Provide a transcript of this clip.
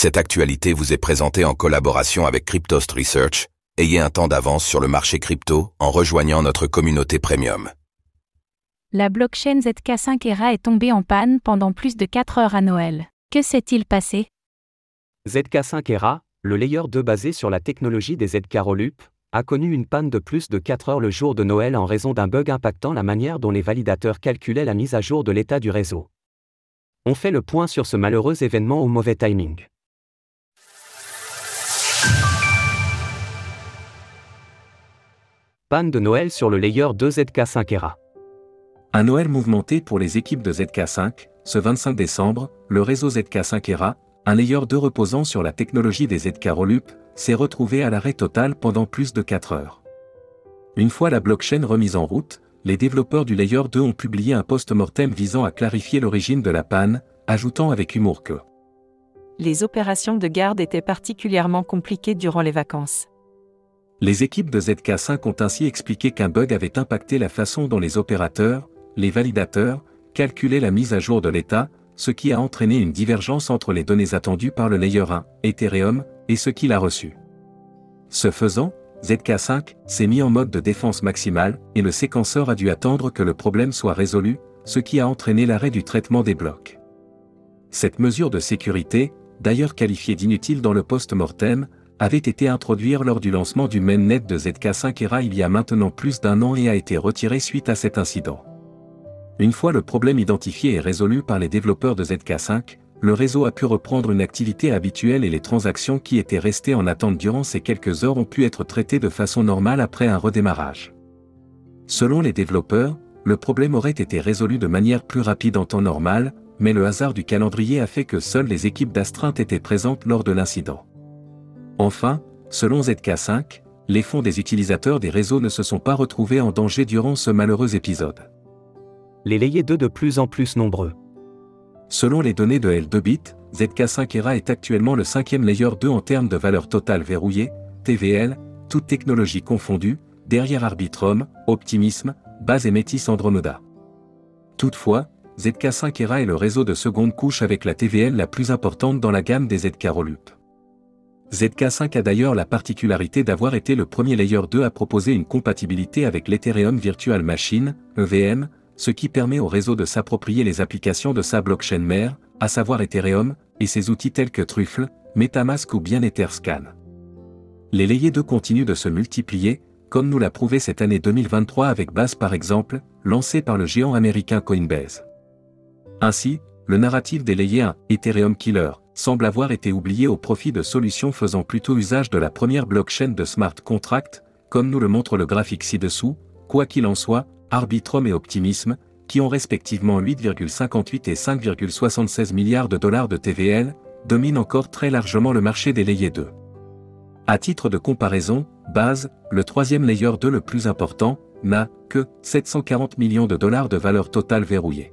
Cette actualité vous est présentée en collaboration avec Cryptost Research. Ayez un temps d'avance sur le marché crypto en rejoignant notre communauté premium. La blockchain ZK5 ERA est tombée en panne pendant plus de 4 heures à Noël. Que s'est-il passé? ZK5 ERA, le layer 2 basé sur la technologie des ZK Rollup, a connu une panne de plus de 4 heures le jour de Noël en raison d'un bug impactant la manière dont les validateurs calculaient la mise à jour de l'état du réseau. On fait le point sur ce malheureux événement au mauvais timing. Panne de Noël sur le layer 2 ZK5 ERA. Un Noël mouvementé pour les équipes de ZK5, ce 25 décembre, le réseau ZK5 ERA, un layer 2 reposant sur la technologie des ZK Rollup, s'est retrouvé à l'arrêt total pendant plus de 4 heures. Une fois la blockchain remise en route, les développeurs du layer 2 ont publié un post-mortem visant à clarifier l'origine de la panne, ajoutant avec humour que les opérations de garde étaient particulièrement compliquées durant les vacances. Les équipes de ZK5 ont ainsi expliqué qu'un bug avait impacté la façon dont les opérateurs, les validateurs, calculaient la mise à jour de l'état, ce qui a entraîné une divergence entre les données attendues par le Layer 1, Ethereum, et ce qu'il a reçu. Ce faisant, ZK5 s'est mis en mode de défense maximale et le séquenceur a dû attendre que le problème soit résolu, ce qui a entraîné l'arrêt du traitement des blocs. Cette mesure de sécurité, d'ailleurs qualifiée d'inutile dans le post-mortem, avait été introduite lors du lancement du mainnet de ZK5 ERA il y a maintenant plus d'un an et a été retirée suite à cet incident. Une fois le problème identifié et résolu par les développeurs de ZK5, le réseau a pu reprendre une activité habituelle et les transactions qui étaient restées en attente durant ces quelques heures ont pu être traitées de façon normale après un redémarrage. Selon les développeurs, le problème aurait été résolu de manière plus rapide en temps normal, mais le hasard du calendrier a fait que seules les équipes d'astreinte étaient présentes lors de l'incident. Enfin, selon ZK5, les fonds des utilisateurs des réseaux ne se sont pas retrouvés en danger durant ce malheureux épisode. Les layers 2 de plus en plus nombreux. Selon les données de L2Bit, ZK5 ERA est actuellement le cinquième layer 2 en termes de valeur totale verrouillée, TVL, toute technologie confondue, derrière Arbitrum, Optimism, Base et Métis Andromeda. Toutefois, ZK5 ERA est le réseau de seconde couche avec la TVL la plus importante dans la gamme des ZK Rollup. ZK5 a d'ailleurs la particularité d'avoir été le premier layer 2 à proposer une compatibilité avec l'Ethereum Virtual Machine, EVM, ce qui permet au réseau de s'approprier les applications de sa blockchain mère, à savoir Ethereum, et ses outils tels que Truffle, Metamask ou bien Etherscan. Les layers 2 continuent de se multiplier, comme nous l'a prouvé cette année 2023 avec Base par exemple, lancé par le géant américain Coinbase. Ainsi, le narratif des layers 1, Ethereum Killer, semble avoir été oublié au profit de solutions faisant plutôt usage de la première blockchain de smart contract, comme nous le montre le graphique ci-dessous, quoi qu'il en soit, Arbitrum et Optimism, qui ont respectivement 8,58 et 5,76 milliards de dollars de TVL, dominent encore très largement le marché des layers 2. À titre de comparaison, Base, le troisième layer 2 le plus important, n'a que 740 millions de dollars de valeur totale verrouillée.